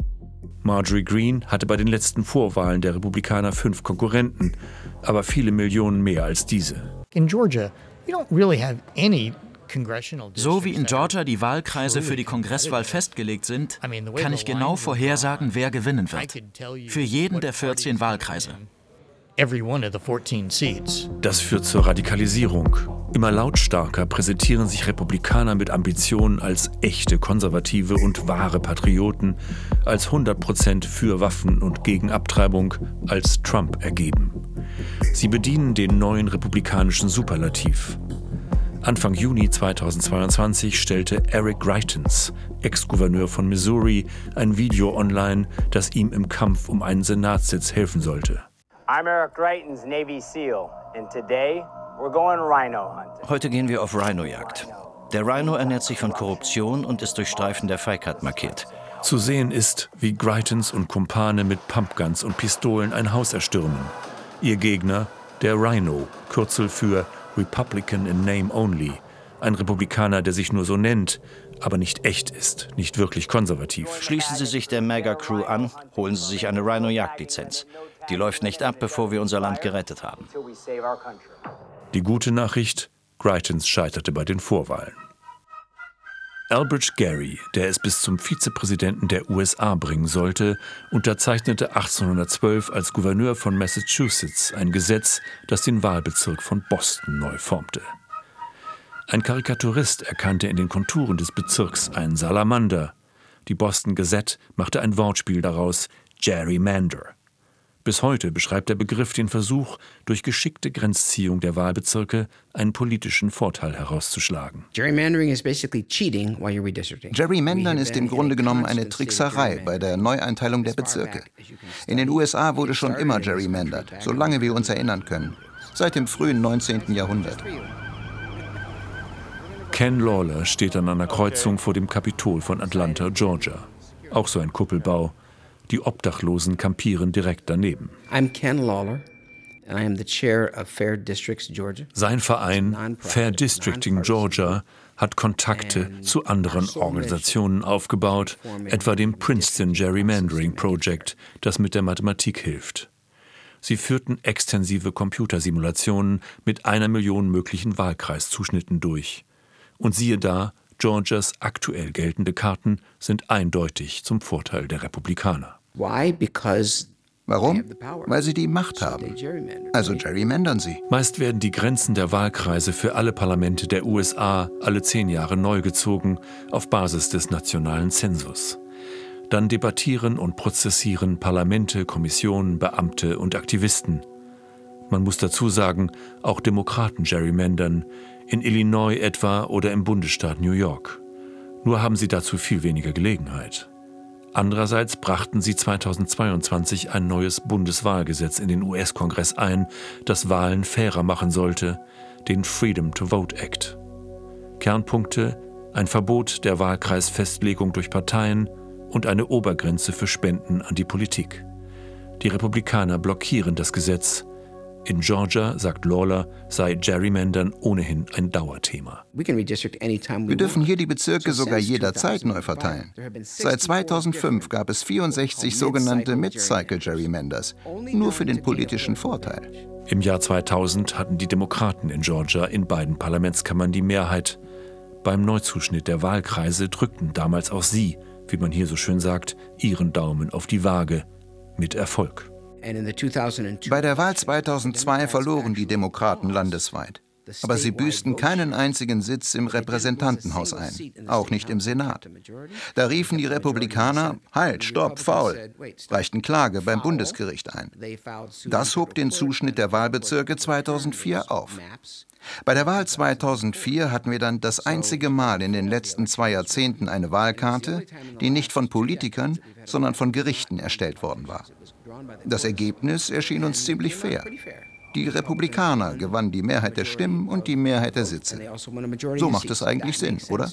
Marjorie Greene hatte bei den letzten Vorwahlen der Republikaner fünf Konkurrenten, aber viele Millionen mehr als diese. In Georgia, we don't really have any so wie in Georgia die Wahlkreise für die Kongresswahl festgelegt sind, kann ich genau vorhersagen, wer gewinnen wird. Für jeden der 14 Wahlkreise. Das führt zur Radikalisierung. Immer lautstarker präsentieren sich Republikaner mit Ambitionen als echte Konservative und wahre Patrioten, als 100% für Waffen und gegen Abtreibung, als Trump ergeben. Sie bedienen den neuen republikanischen Superlativ. Anfang Juni 2022 stellte Eric Greitens, Ex-Gouverneur von Missouri, ein Video online, das ihm im Kampf um einen Senatssitz helfen sollte. I'm Eric Greitens, Navy SEAL, and today we're going Rhino hunting. Heute gehen wir auf Rhino-Jagd. Der Rhino ernährt sich von Korruption und ist durch Streifen der Feigheit markiert. Zu sehen ist, wie Greitens und Kumpane mit Pumpguns und Pistolen ein Haus erstürmen. Ihr Gegner, der Rhino, Kürzel für Republican in Name Only. Ein Republikaner, der sich nur so nennt, aber nicht echt ist, nicht wirklich konservativ. Schließen Sie sich der Mega-Crew an, holen Sie sich eine Rhino-Jagdlizenz. Die läuft nicht ab, bevor wir unser Land gerettet haben. Die gute Nachricht, Greitens scheiterte bei den Vorwahlen. Elbridge Gary, der es bis zum Vizepräsidenten der USA bringen sollte, unterzeichnete 1812 als Gouverneur von Massachusetts ein Gesetz, das den Wahlbezirk von Boston neu formte. Ein Karikaturist erkannte in den Konturen des Bezirks einen Salamander. Die Boston Gazette machte ein Wortspiel daraus, Gerrymander. Bis heute beschreibt der Begriff den Versuch, durch geschickte Grenzziehung der Wahlbezirke einen politischen Vorteil herauszuschlagen. Gerrymandern ist im Grunde genommen eine Trickserei bei der Neueinteilung der Bezirke. In den USA wurde schon immer gerrymandert, solange wir uns erinnern können. Seit dem frühen 19. Jahrhundert. Ken Lawler steht an einer Kreuzung vor dem Kapitol von Atlanta, Georgia. Auch so ein Kuppelbau. Die Obdachlosen kampieren direkt daneben. I'm Ken Lawler. I am the chair of Fair Districts Georgia. Sein Verein Fair Districting Georgia hat Kontakte zu anderen Organisationen aufgebaut, etwa dem Princeton Gerrymandering Project, das mit der Mathematik hilft. Sie führten extensive Computersimulationen mit einer Million möglichen Wahlkreiszuschnitten durch. Und siehe da, Georgias aktuell geltende Karten sind eindeutig zum Vorteil der Republikaner. Why? Because Warum? Weil sie die Macht haben. Also gerrymandern sie. Meist werden die Grenzen der Wahlkreise für alle Parlamente der USA alle zehn Jahre neu gezogen, auf Basis des nationalen Zensus. Dann debattieren und prozessieren Parlamente, Kommissionen, Beamte und Aktivisten. Man muss dazu sagen, auch Demokraten gerrymandern, in Illinois etwa oder im Bundesstaat New York. Nur haben sie dazu viel weniger Gelegenheit. Andererseits brachten sie 2022 ein neues Bundeswahlgesetz in den US-Kongress ein, das Wahlen fairer machen sollte, den Freedom to Vote Act. Kernpunkte ein Verbot der Wahlkreisfestlegung durch Parteien und eine Obergrenze für Spenden an die Politik. Die Republikaner blockieren das Gesetz. In Georgia, sagt Lawler, sei Gerrymandern ohnehin ein Dauerthema. Wir dürfen hier die Bezirke sogar jederzeit neu verteilen. Seit 2005 gab es 64 sogenannte Mid-Cycle Gerrymanders, nur für den politischen Vorteil. Im Jahr 2000 hatten die Demokraten in Georgia in beiden Parlamentskammern die Mehrheit. Beim Neuzuschnitt der Wahlkreise drückten damals auch sie, wie man hier so schön sagt, ihren Daumen auf die Waage. Mit Erfolg. Bei der Wahl 2002 verloren die Demokraten landesweit. Aber sie büßten keinen einzigen Sitz im Repräsentantenhaus ein, auch nicht im Senat. Da riefen die Republikaner, halt, stopp, faul, reichten Klage beim Bundesgericht ein. Das hob den Zuschnitt der Wahlbezirke 2004 auf. Bei der Wahl 2004 hatten wir dann das einzige Mal in den letzten zwei Jahrzehnten eine Wahlkarte, die nicht von Politikern, sondern von Gerichten erstellt worden war. Das Ergebnis erschien uns ziemlich fair. Die Republikaner gewannen die Mehrheit der Stimmen und die Mehrheit der Sitze. So macht es eigentlich Sinn, oder?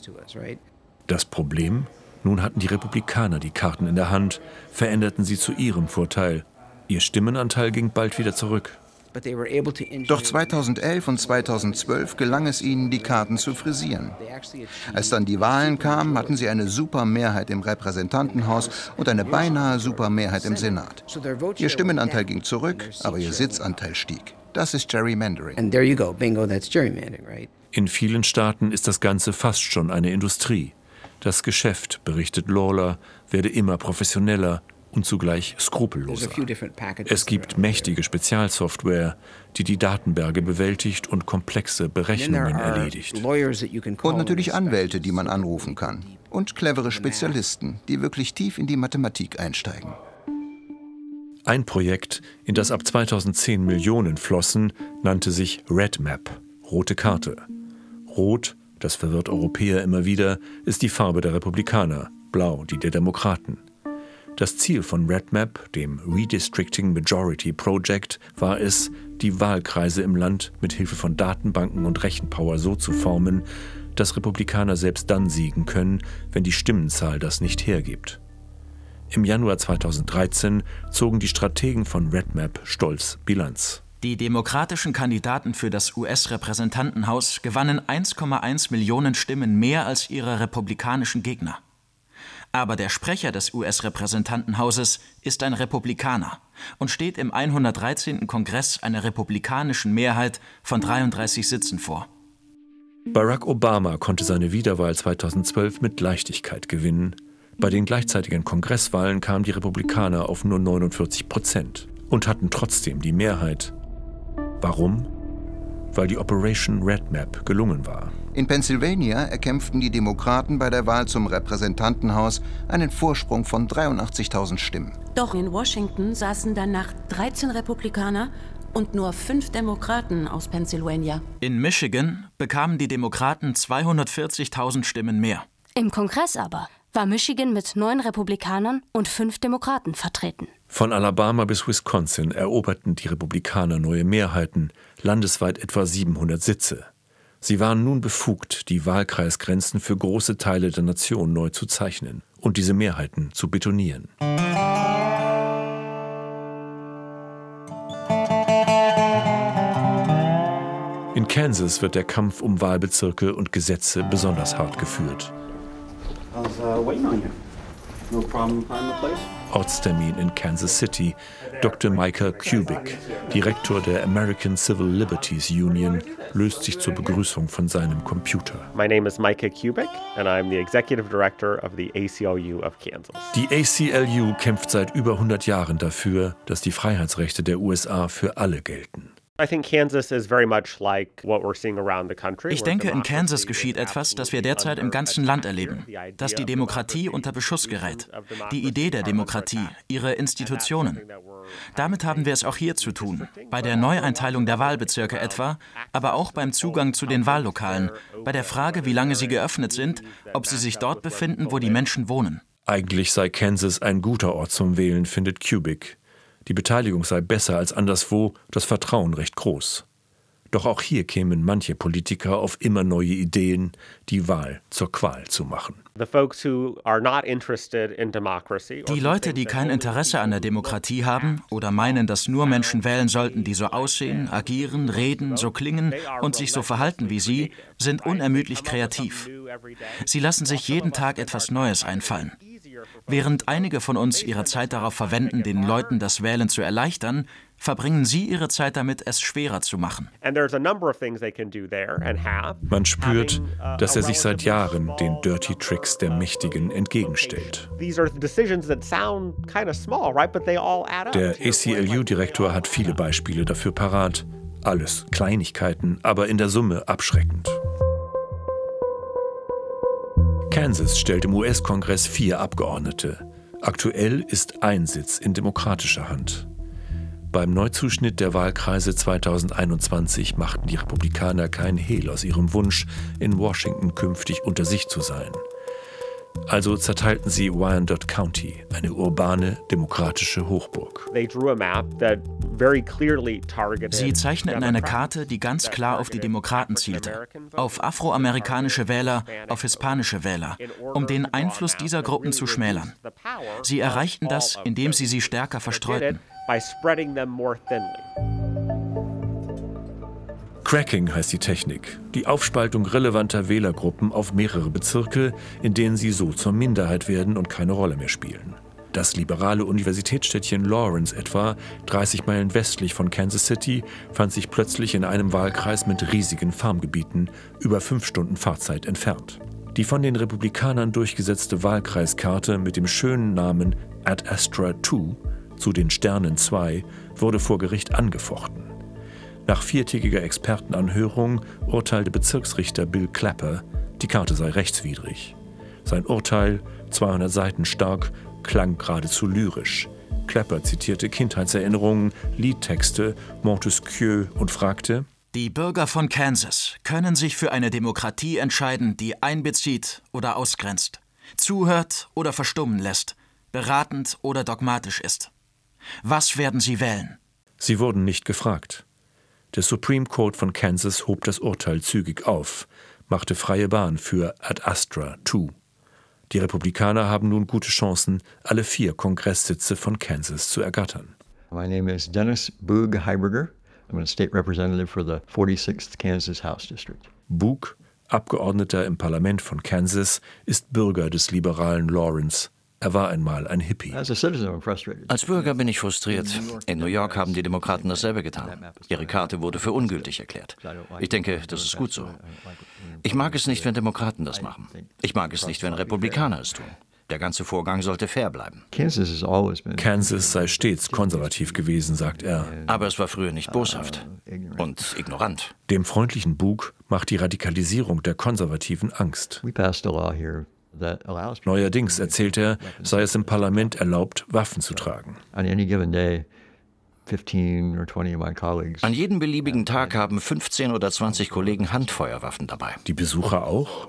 Das Problem? Nun hatten die Republikaner die Karten in der Hand, veränderten sie zu ihrem Vorteil. Ihr Stimmenanteil ging bald wieder zurück. Doch 2011 und 2012 gelang es ihnen, die Karten zu frisieren. Als dann die Wahlen kamen, hatten sie eine Supermehrheit im Repräsentantenhaus und eine beinahe Supermehrheit im Senat. Ihr Stimmenanteil ging zurück, aber ihr Sitzanteil stieg. Das ist Gerrymandering. In vielen Staaten ist das Ganze fast schon eine Industrie. Das Geschäft, berichtet Lawler, werde immer professioneller und zugleich skrupelloser. Es gibt mächtige Spezialsoftware, die die Datenberge bewältigt und komplexe Berechnungen erledigt. Und natürlich Anwälte, die man anrufen kann. Und clevere Spezialisten, die wirklich tief in die Mathematik einsteigen. Ein Projekt, in das ab 2010 Millionen flossen, nannte sich RedMap, rote Karte. Rot, das verwirrt Europäer immer wieder, ist die Farbe der Republikaner, blau die der Demokraten. Das Ziel von RedMap, dem Redistricting Majority Project, war es, die Wahlkreise im Land mit Hilfe von Datenbanken und Rechenpower so zu formen, dass Republikaner selbst dann siegen können, wenn die Stimmenzahl das nicht hergibt. Im Januar 2013 zogen die Strategen von RedMap stolz Bilanz. Die demokratischen Kandidaten für das US-Repräsentantenhaus gewannen 1,1 Millionen Stimmen mehr als ihre republikanischen Gegner. Aber der Sprecher des US-Repräsentantenhauses ist ein Republikaner und steht im 113. Kongress einer republikanischen Mehrheit von 33 Sitzen vor. Barack Obama konnte seine Wiederwahl 2012 mit Leichtigkeit gewinnen. Bei den gleichzeitigen Kongresswahlen kamen die Republikaner auf nur 49 Prozent und hatten trotzdem die Mehrheit. Warum? Weil die Operation Red Map gelungen war. In Pennsylvania erkämpften die Demokraten bei der Wahl zum Repräsentantenhaus einen Vorsprung von 83.000 Stimmen. Doch in Washington saßen danach 13 Republikaner und nur fünf Demokraten aus Pennsylvania. In Michigan bekamen die Demokraten 240.000 Stimmen mehr. Im Kongress aber war Michigan mit neun Republikanern und fünf Demokraten vertreten. Von Alabama bis Wisconsin eroberten die Republikaner neue Mehrheiten, landesweit etwa 700 Sitze. Sie waren nun befugt, die Wahlkreisgrenzen für große Teile der Nation neu zu zeichnen und diese Mehrheiten zu betonieren. In Kansas wird der Kampf um Wahlbezirke und Gesetze besonders hart geführt. Ortstermin in Kansas City. Dr. Micah Kubik, Direktor der American Civil Liberties Union, löst sich zur Begrüßung von seinem Computer. My name is Micah Kubik and I'm the Executive Director of the ACLU of Kansas. Die ACLU kämpft seit über 100 Jahren dafür, dass die Freiheitsrechte der USA für alle gelten. Ich denke, in Kansas geschieht etwas, das wir derzeit im ganzen Land erleben, dass die Demokratie unter Beschuss gerät. Die Idee der Demokratie, ihre Institutionen. Damit haben wir es auch hier zu tun, bei der Neueinteilung der Wahlbezirke etwa, aber auch beim Zugang zu den Wahllokalen, bei der Frage, wie lange sie geöffnet sind, ob sie sich dort befinden, wo die Menschen wohnen. Eigentlich sei Kansas ein guter Ort zum Wählen, findet Kubik. Die Beteiligung sei besser als anderswo, das Vertrauen recht groß. Doch auch hier kämen manche Politiker auf immer neue Ideen, die Wahl zur Qual zu machen. Die Leute, die kein Interesse an der Demokratie haben oder meinen, dass nur Menschen wählen sollten, die so aussehen, agieren, reden, so klingen und sich so verhalten wie sie, sind unermüdlich kreativ. Sie lassen sich jeden Tag etwas Neues einfallen. Während einige von uns ihre Zeit darauf verwenden, den Leuten das Wählen zu erleichtern, verbringen sie ihre Zeit damit, es schwerer zu machen. Man spürt, dass er sich seit Jahren den Dirty Tricks der Mächtigen entgegenstellt. Der ACLU-Direktor hat viele Beispiele dafür parat. Alles Kleinigkeiten, aber in der Summe abschreckend. Kansas stellt im US-Kongress vier Abgeordnete. Aktuell ist ein Sitz in demokratischer Hand. Beim Neuzuschnitt der Wahlkreise 2021 machten die Republikaner kein Hehl aus ihrem Wunsch, in Washington künftig unter sich zu sein. Also zerteilten sie Wyandotte County, eine urbane, demokratische Hochburg. Sie zeichneten eine Karte, die ganz klar auf die Demokraten zielte, auf afroamerikanische Wähler, auf hispanische Wähler, um den Einfluss dieser Gruppen zu schmälern. Sie erreichten das, indem sie sie stärker verstreuten. Cracking heißt die Technik, die Aufspaltung relevanter Wählergruppen auf mehrere Bezirke, in denen sie so zur Minderheit werden und keine Rolle mehr spielen. Das liberale Universitätsstädtchen Lawrence etwa, 30 Meilen westlich von Kansas City, fand sich plötzlich in einem Wahlkreis mit riesigen Farmgebieten, über fünf Stunden Fahrzeit entfernt. Die von den Republikanern durchgesetzte Wahlkreiskarte mit dem schönen Namen Ad Astra 2 zu den Sternen 2 wurde vor Gericht angefochten. Nach viertägiger Expertenanhörung urteilte Bezirksrichter Bill Clapper, die Karte sei rechtswidrig. Sein Urteil, 200 Seiten stark, klang geradezu lyrisch. Clapper zitierte Kindheitserinnerungen, Liedtexte, Montesquieu und fragte, die Bürger von Kansas können sich für eine Demokratie entscheiden, die einbezieht oder ausgrenzt, zuhört oder verstummen lässt, beratend oder dogmatisch ist. Was werden sie wählen? Sie wurden nicht gefragt. Der Supreme Court von Kansas hob das Urteil zügig auf, machte freie Bahn für Ad Astra 2. Die Republikaner haben nun gute Chancen, alle vier Kongresssitze von Kansas zu ergattern. My name is Dennis Boog Heiberger. I'm a state representative for the 46th Kansas House District. Boog, Abgeordneter im Parlament von Kansas, ist Bürger des liberalen Lawrence er war einmal ein Hippie. Als Bürger bin ich frustriert. In New York haben die Demokraten dasselbe getan. Ihre Karte wurde für ungültig erklärt. Ich denke, das ist gut so. Ich mag es nicht, wenn Demokraten das machen. Ich mag es nicht, wenn Republikaner es tun. Der ganze Vorgang sollte fair bleiben. Kansas sei stets konservativ gewesen, sagt er. Aber es war früher nicht boshaft und ignorant. Dem freundlichen Bug macht die Radikalisierung der Konservativen Angst. Neuerdings, erzählt er, sei es im Parlament erlaubt, Waffen zu tragen. An jedem beliebigen Tag haben 15 oder 20 Kollegen Handfeuerwaffen dabei. Die Besucher auch?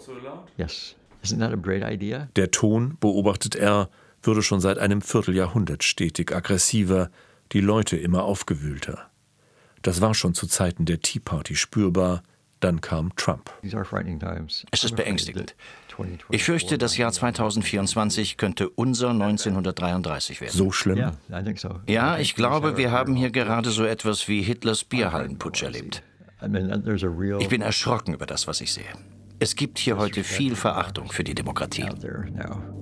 Der Ton, beobachtet er, würde schon seit einem Vierteljahrhundert stetig aggressiver, die Leute immer aufgewühlter. Das war schon zu Zeiten der Tea Party spürbar, dann kam Trump. Es ist beängstigend. Ich fürchte, das Jahr 2024 könnte unser 1933 werden. So schlimm? Ja, ich glaube, wir haben hier gerade so etwas wie Hitlers Bierhallenputsch erlebt. Ich bin erschrocken über das, was ich sehe. Es gibt hier heute viel Verachtung für die Demokratie.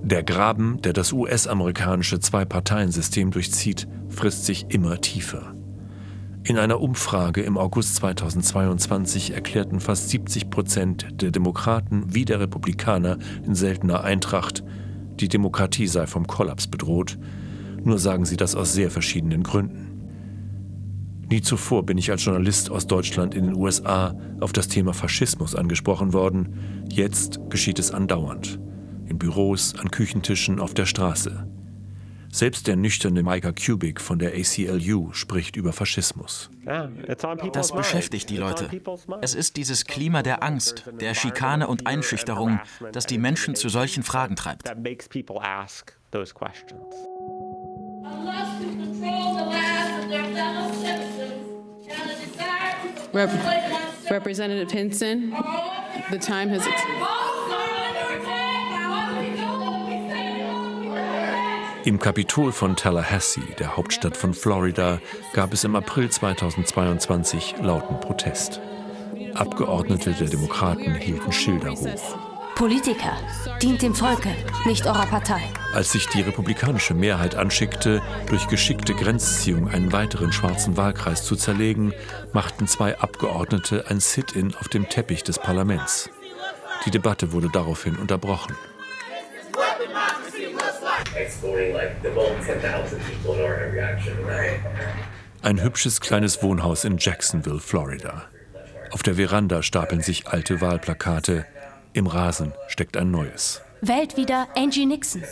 Der Graben, der das US-amerikanische Zwei-Parteien-System durchzieht, frisst sich immer tiefer. In einer Umfrage im August 2022 erklärten fast 70 Prozent der Demokraten wie der Republikaner in seltener Eintracht, die Demokratie sei vom Kollaps bedroht. Nur sagen sie das aus sehr verschiedenen Gründen. Nie zuvor bin ich als Journalist aus Deutschland in den USA auf das Thema Faschismus angesprochen worden. Jetzt geschieht es andauernd. In Büros, an Küchentischen, auf der Straße. Selbst der nüchterne Micah Kubik von der ACLU spricht über Faschismus. Das beschäftigt die Leute. Es ist dieses Klima der Angst, der Schikane und Einschüchterung, das die Menschen zu solchen Fragen treibt. Representative Hinson, the time has Im Kapitol von Tallahassee, der Hauptstadt von Florida, gab es im April 2022 lauten Protest. Abgeordnete der Demokraten hielten Schilder hoch. Politiker, dient dem Volke, nicht eurer Partei. Als sich die republikanische Mehrheit anschickte, durch geschickte Grenzziehung einen weiteren schwarzen Wahlkreis zu zerlegen, machten zwei Abgeordnete ein Sit-in auf dem Teppich des Parlaments. Die Debatte wurde daraufhin unterbrochen. Ein hübsches kleines Wohnhaus in Jacksonville, Florida. Auf der Veranda stapeln sich alte Wahlplakate. Im Rasen steckt ein neues. Wählt wieder Angie Nixon.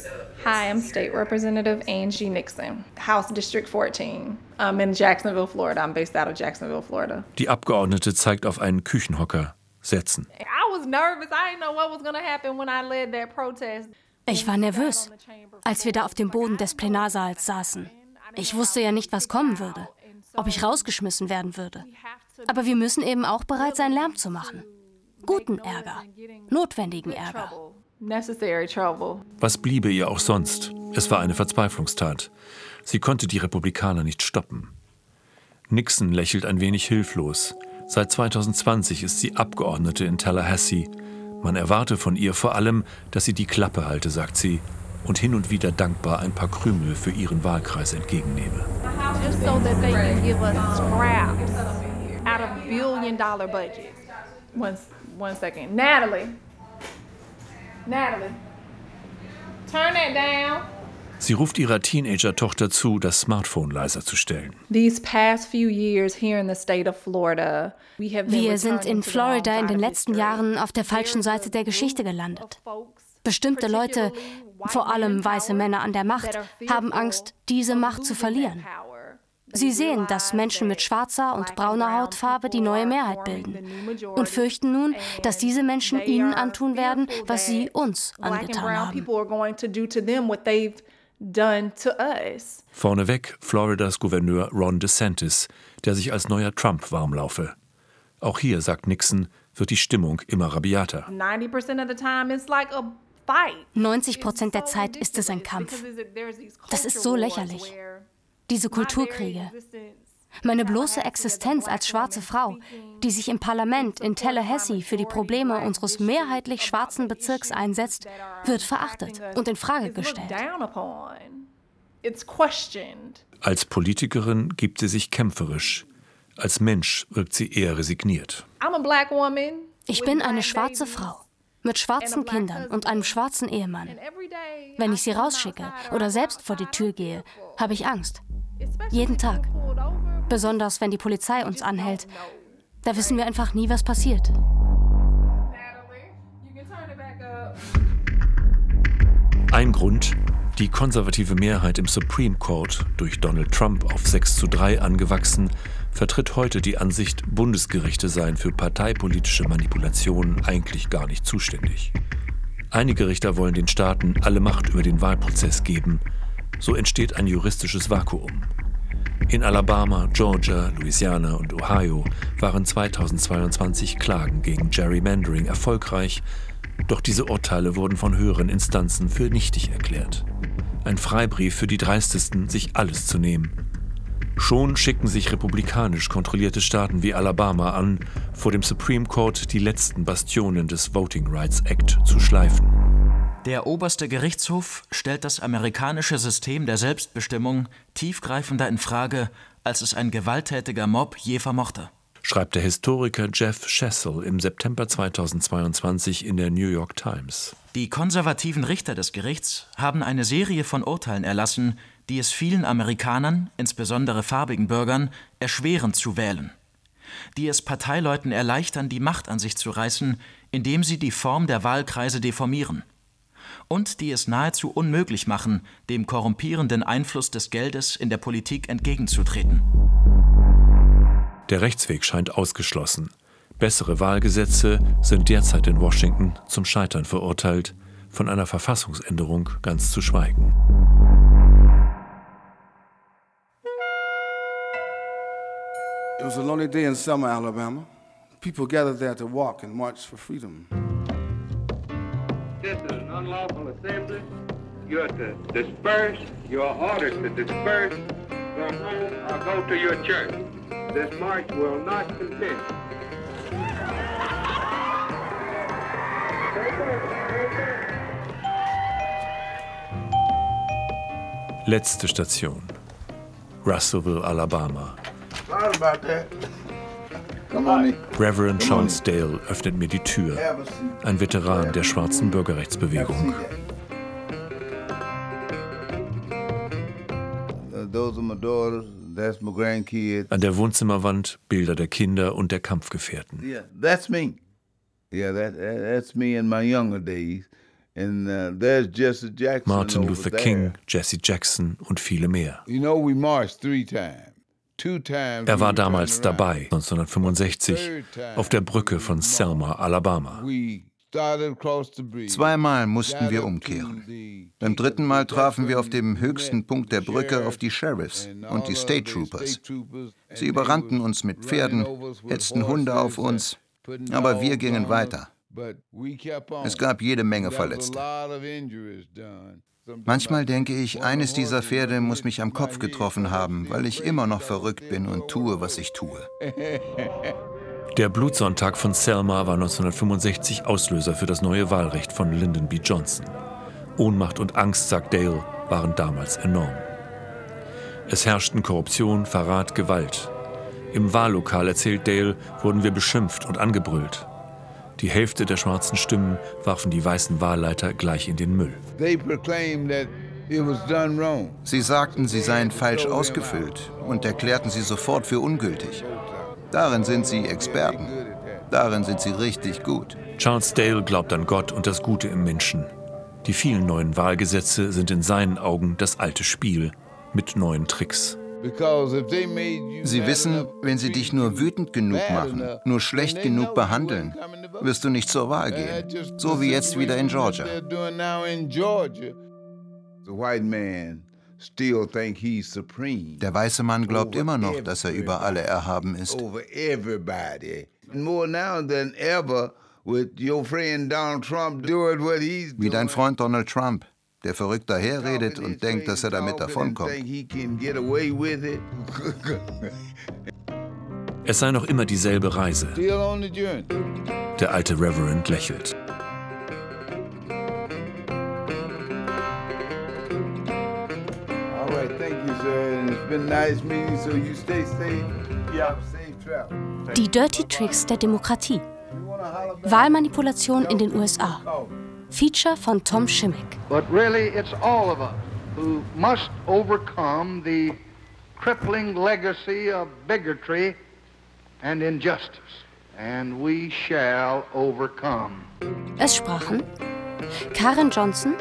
Hi, I'm State Representative Angie Nixon, House District 14. I'm in Jacksonville, Florida. I'm based out of Jacksonville, Florida. Die Abgeordnete zeigt auf einen Küchenhocker. Setzen. I was nervous. I didn't know what was going to happen when I led that protest. Ich war nervös, als wir da auf dem Boden des Plenarsaals saßen. Ich wusste ja nicht, was kommen würde, ob ich rausgeschmissen werden würde. Aber wir müssen eben auch bereit sein, Lärm zu machen. Guten Ärger, notwendigen Ärger. Was bliebe ihr auch sonst? Es war eine Verzweiflungstat. Sie konnte die Republikaner nicht stoppen. Nixon lächelt ein wenig hilflos. Seit 2020 ist sie Abgeordnete in Tallahassee. Man erwarte von ihr vor allem, dass sie die Klappe halte, sagt sie, und hin und wieder dankbar ein paar Krümel für ihren Wahlkreis entgegennehme. Just so that they can give us scraps out of billion dollar budgets. One, one second. Natalie. Natalie. Turn that down. Sie ruft ihrer Teenager-Tochter zu, das Smartphone leiser zu stellen. These past few years here in the state of Florida, we have been Wir sind in Florida in den letzten. Jahren auf der falschen Seite der Geschichte gelandet. Bestimmte Leute, vor allem weiße Männer an der Macht, haben Angst, diese Macht zu verlieren. Sie sehen, dass Menschen mit schwarzer und brauner Hautfarbe die neue Mehrheit bilden und fürchten nun, dass diese Menschen ihnen antun werden, was sie uns angetan haben. Done to us. Vorneweg Floridas Gouverneur Ron DeSantis, der sich als neuer Trump warmlaufe. Auch hier, sagt Nixon, wird die Stimmung immer rabiater. 90% of the time it's like a fight. 90 Prozent der Zeit ist es ein Kampf. Das ist so lächerlich. Diese Kulturkriege. Meine bloße Existenz als schwarze Frau, die sich im Parlament in Tallahassee für die Probleme unseres mehrheitlich schwarzen Bezirks einsetzt, wird verachtet und in Frage gestellt. Als Politikerin gibt sie sich kämpferisch. Als Mensch wirkt sie eher resigniert. Ich bin eine schwarze Frau mit schwarzen Kindern und einem schwarzen Ehemann. Wenn ich sie rausschicke oder selbst vor die Tür gehe, habe ich Angst. Jeden Tag. Besonders wenn die Polizei uns anhält. Da wissen wir einfach nie, was passiert. Ein Grund, die konservative Mehrheit im Supreme Court, durch Donald Trump auf 6 zu 3 angewachsen, vertritt heute die Ansicht, Bundesgerichte seien für parteipolitische Manipulationen eigentlich gar nicht zuständig. Einige Richter wollen den Staaten alle Macht über den Wahlprozess geben. So entsteht ein juristisches Vakuum. In Alabama, Georgia, Louisiana und Ohio waren 2022 Klagen gegen Gerrymandering erfolgreich, doch diese Urteile wurden von höheren Instanzen für nichtig erklärt. Ein Freibrief für die Dreistesten, sich alles zu nehmen. Schon schicken sich republikanisch kontrollierte Staaten wie Alabama an, vor dem Supreme Court die letzten Bastionen des Voting Rights Act zu schleifen. Der oberste Gerichtshof stellt das amerikanische System der Selbstbestimmung tiefgreifender in Frage, als es ein gewalttätiger Mob je vermochte. schreibt der Historiker Jeff Shessel im September 2022 in der New York Times. Die konservativen Richter des Gerichts haben eine Serie von Urteilen erlassen, die es vielen Amerikanern, insbesondere farbigen Bürgern, erschweren zu wählen. Die es Parteileuten erleichtern, die Macht an sich zu reißen, indem sie die Form der Wahlkreise deformieren. Und die es nahezu unmöglich machen, dem korrumpierenden Einfluss des Geldes in der Politik entgegenzutreten. Der Rechtsweg scheint ausgeschlossen. Bessere Wahlgesetze sind derzeit in Washington zum Scheitern verurteilt, von einer Verfassungsänderung ganz zu schweigen. It was a lonely day in summer, Alabama. people gathered there to walk and march for freedom. This is unlawful assembly. You're to disperse. You are ordered to disperse, go home, or go to your church. This march will not continue. Letzte Station. Russellville, Alabama. Sorry about that. Reverend Charles Dale öffnet mir die Tür. Ein Veteran der schwarzen Bürgerrechtsbewegung. An der Wohnzimmerwand Bilder der Kinder und der Kampfgefährten. Yeah, that's me. Yeah, that, that's me in my younger days. And uh, there's Jesse Jackson Martin Luther. King, Jesse Jackson und viele mehr. You know, we marched three times. Er war damals dabei, 1965, auf der Brücke von Selma, Alabama. Zweimal mussten wir umkehren. Beim dritten Mal trafen wir auf dem höchsten Punkt der Brücke auf die Sheriffs und die State Troopers. Sie überrannten uns mit Pferden, hetzten Hunde auf uns, aber wir gingen weiter. Es gab jede Menge Verletzte. Manchmal denke ich, eines dieser Pferde muss mich am Kopf getroffen haben, weil ich immer noch verrückt bin und tue, was ich tue. Der Blutsonntag von Selma war 1965 Auslöser für das neue Wahlrecht von Lyndon B. Johnson. Ohnmacht und Angst, sagt Dale, waren damals enorm. Es herrschten Korruption, Verrat, Gewalt. Im Wahllokal, erzählt Dale, wurden wir beschimpft und angebrüllt. Die Hälfte der schwarzen Stimmen warfen die weißen Wahlleiter gleich in den Müll. They proclaimed that it was done wrong. Sie sagten, sie seien falsch ausgefüllt und erklärten sie sofort für ungültig. Darin sind sie Experten. Darin sind sie richtig gut. Charles Dale glaubt an Gott und das Gute im Menschen. Die vielen neuen Wahlgesetze sind in seinen Augen das alte Spiel mit neuen Tricks. Sie wissen, wenn sie dich nur wütend genug machen, nur schlecht genug behandeln, wirst du nicht zur Wahl gehen. So wie jetzt wieder in Georgia. Der weiße Mann glaubt immer noch, dass er über alle erhaben ist. Wie dein. Freund Donald Trump, der verrückt daherredet und denkt, dass er damit davonkommt. Es sei noch immer dieselbe Reise. Der alte Reverend lächelt. Die Dirty Tricks der Demokratie. Wahlmanipulation in den USA. Feature von Tom Schimmick. But really, it's all of us who must overcome the crippling legacy of bigotry and injustice. And we shall overcome. Es sprachen Karen Johnson,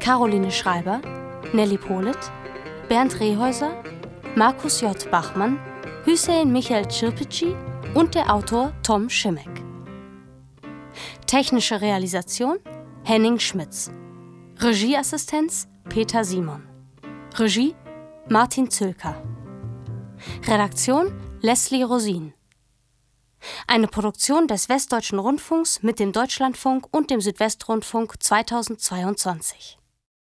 Caroline Schreiber, Nelly Polit, Bernd Rehäuser, Markus J. Bachmann, Hüseyin Michael Çirpici und der Autor Tom Schimmick. Technische Realisation Henning Schmitz. Regieassistenz Peter Simon. Regie Martin Zülker. Redaktion Leslie Rosin. Eine Produktion des Westdeutschen Rundfunks mit dem Deutschlandfunk und dem Südwestrundfunk 2022.